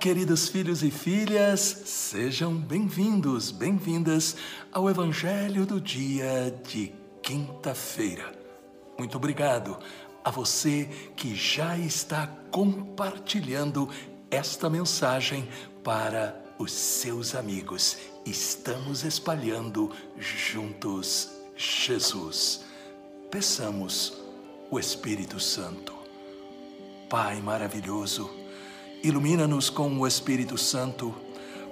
queridos filhos e filhas, sejam bem-vindos, bem-vindas ao Evangelho do dia de quinta-feira. Muito obrigado a você que já está compartilhando esta mensagem para os seus amigos. Estamos espalhando juntos Jesus. Peçamos o Espírito Santo. Pai maravilhoso, Ilumina-nos com o Espírito Santo,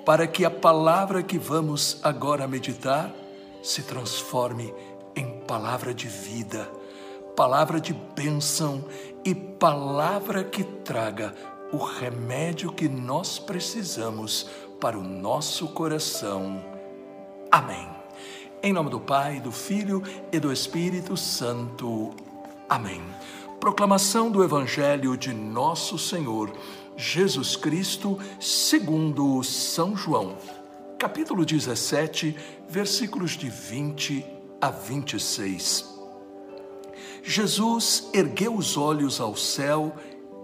para que a palavra que vamos agora meditar se transforme em palavra de vida, palavra de bênção e palavra que traga o remédio que nós precisamos para o nosso coração. Amém. Em nome do Pai, do Filho e do Espírito Santo. Amém. Proclamação do Evangelho de Nosso Senhor Jesus Cristo, segundo São João, capítulo 17, versículos de 20 a 26. Jesus ergueu os olhos ao céu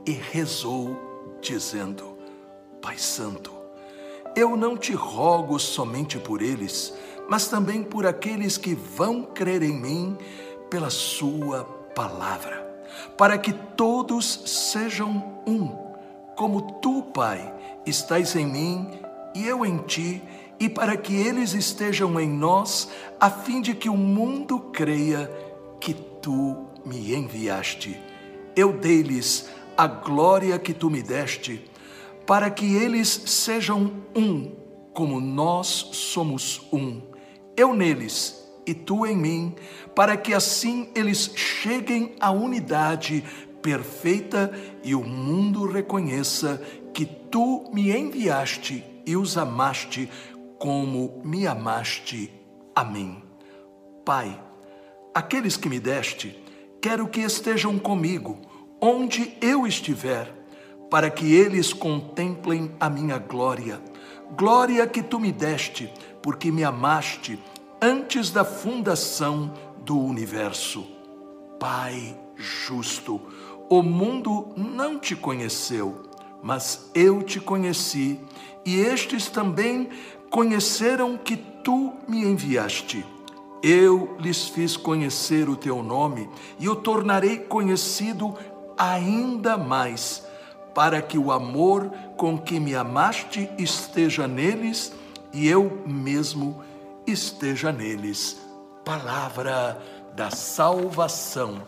e rezou, dizendo: Pai Santo, eu não te rogo somente por eles, mas também por aqueles que vão crer em mim pela Sua palavra, para que todos sejam um como tu, Pai, estás em mim e eu em ti, e para que eles estejam em nós, a fim de que o mundo creia que tu me enviaste. Eu dei-lhes a glória que tu me deste, para que eles sejam um, como nós somos um. Eu neles e tu em mim, para que assim eles cheguem à unidade perfeita e o mundo reconheça que tu me enviaste e os amaste como me amaste a mim. Pai, aqueles que me deste, quero que estejam comigo, onde eu estiver, para que eles contemplem a minha glória. Glória que tu me deste, porque me amaste antes da fundação do universo. Pai justo, o mundo não te conheceu, mas eu te conheci, e estes também conheceram que tu me enviaste. Eu lhes fiz conhecer o teu nome e o tornarei conhecido ainda mais, para que o amor com que me amaste esteja neles e eu mesmo esteja neles. Palavra da salvação.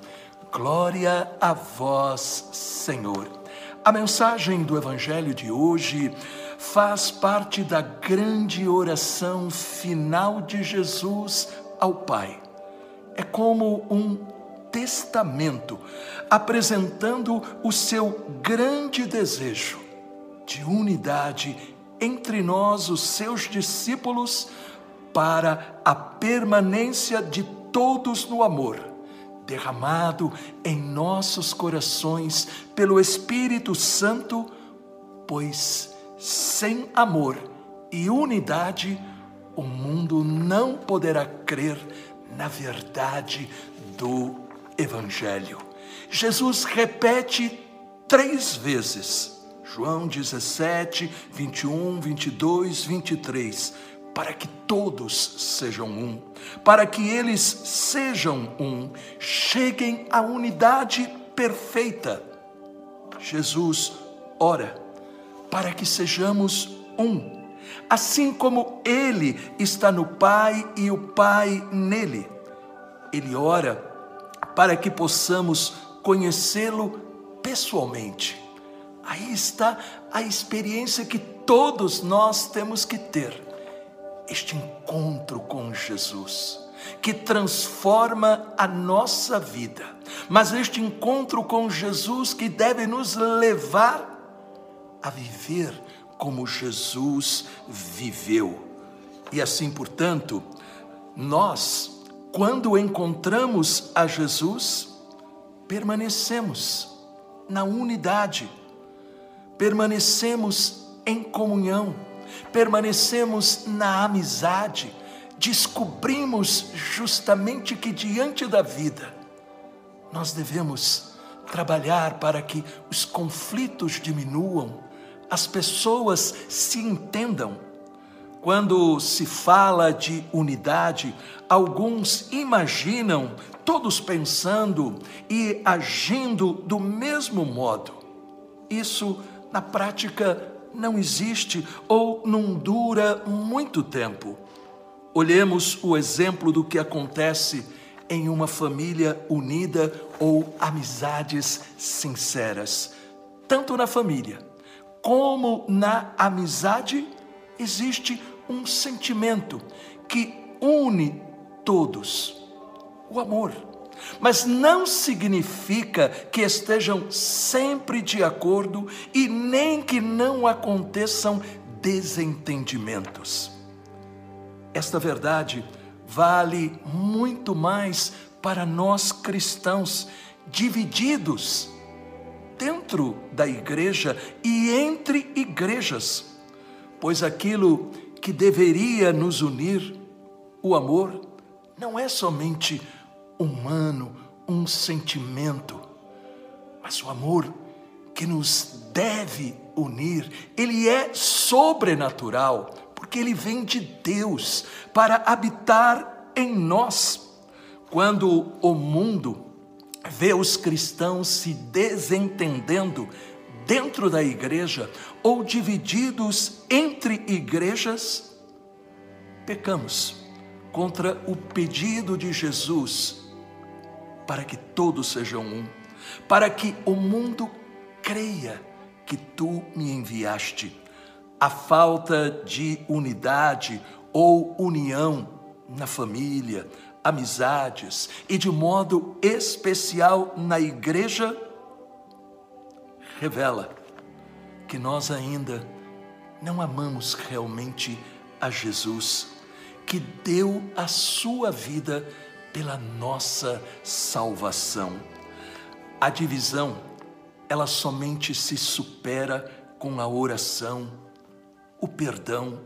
Glória a vós, Senhor. A mensagem do Evangelho de hoje faz parte da grande oração final de Jesus ao Pai. É como um testamento apresentando o seu grande desejo de unidade entre nós, os seus discípulos, para a permanência de todos no amor derramado em nossos corações pelo Espírito Santo, pois sem amor e unidade o mundo não poderá crer na verdade do Evangelho. Jesus repete três vezes, João 17, 21, 22, 23 para que todos sejam um, para que eles sejam um, cheguem à unidade perfeita. Jesus ora para que sejamos um, assim como Ele está no Pai e o Pai nele. Ele ora para que possamos conhecê-lo pessoalmente. Aí está a experiência que todos nós temos que ter este encontro com Jesus, que transforma a nossa vida, mas este encontro com Jesus que deve nos levar a viver como Jesus viveu. E assim, portanto, nós, quando encontramos a Jesus, permanecemos na unidade, permanecemos em comunhão permanecemos na amizade, descobrimos justamente que diante da vida nós devemos trabalhar para que os conflitos diminuam, as pessoas se entendam. Quando se fala de unidade, alguns imaginam todos pensando e agindo do mesmo modo. Isso, na prática, não existe ou não dura muito tempo. Olhemos o exemplo do que acontece em uma família unida ou amizades sinceras. Tanto na família como na amizade existe um sentimento que une todos: o amor. Mas não significa que estejam sempre de acordo e nem que não aconteçam desentendimentos. Esta verdade vale muito mais para nós cristãos divididos dentro da igreja e entre igrejas, pois aquilo que deveria nos unir, o amor, não é somente humano, um sentimento, mas o amor que nos deve unir, ele é sobrenatural, porque ele vem de Deus para habitar em nós. Quando o mundo vê os cristãos se desentendendo dentro da igreja ou divididos entre igrejas, pecamos contra o pedido de Jesus para que todos sejam um, para que o mundo creia que tu me enviaste. A falta de unidade ou união na família, amizades e de modo especial na igreja revela que nós ainda não amamos realmente a Jesus, que deu a sua vida pela nossa salvação. A divisão, ela somente se supera com a oração, o perdão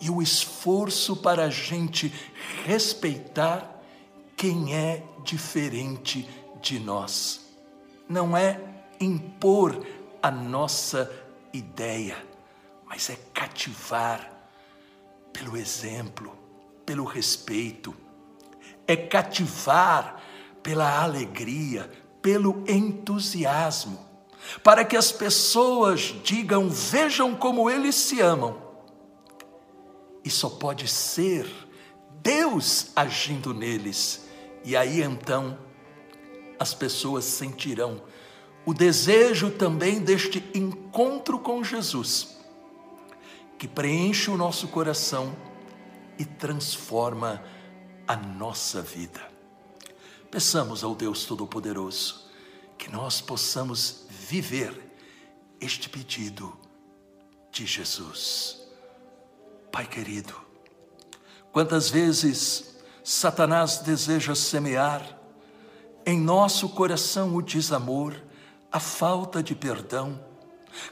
e o esforço para a gente respeitar quem é diferente de nós. Não é impor a nossa ideia, mas é cativar pelo exemplo, pelo respeito, é cativar pela alegria, pelo entusiasmo, para que as pessoas digam, vejam como eles se amam. E só pode ser Deus agindo neles e aí então as pessoas sentirão o desejo também deste encontro com Jesus, que preenche o nosso coração e transforma a nossa vida. Peçamos ao Deus Todo-Poderoso que nós possamos viver este pedido de Jesus. Pai querido, quantas vezes Satanás deseja semear em nosso coração o desamor, a falta de perdão.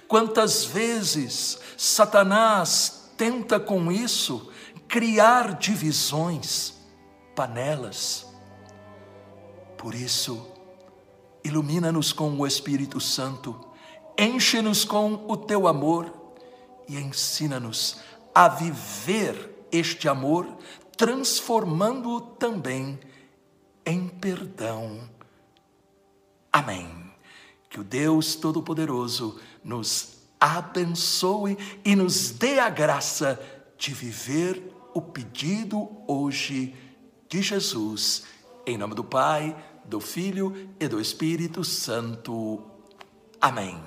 Quantas vezes Satanás tenta com isso criar divisões, panelas. Por isso, ilumina-nos com o Espírito Santo, enche-nos com o teu amor e ensina-nos a viver este amor transformando-o também em perdão. Amém. Que o Deus Todo-Poderoso nos abençoe e nos dê a graça de viver o pedido hoje de Jesus. Em nome do Pai, do Filho e do Espírito Santo. Amém.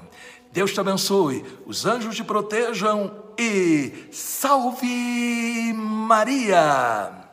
Deus te abençoe, os anjos te protejam e salve Maria!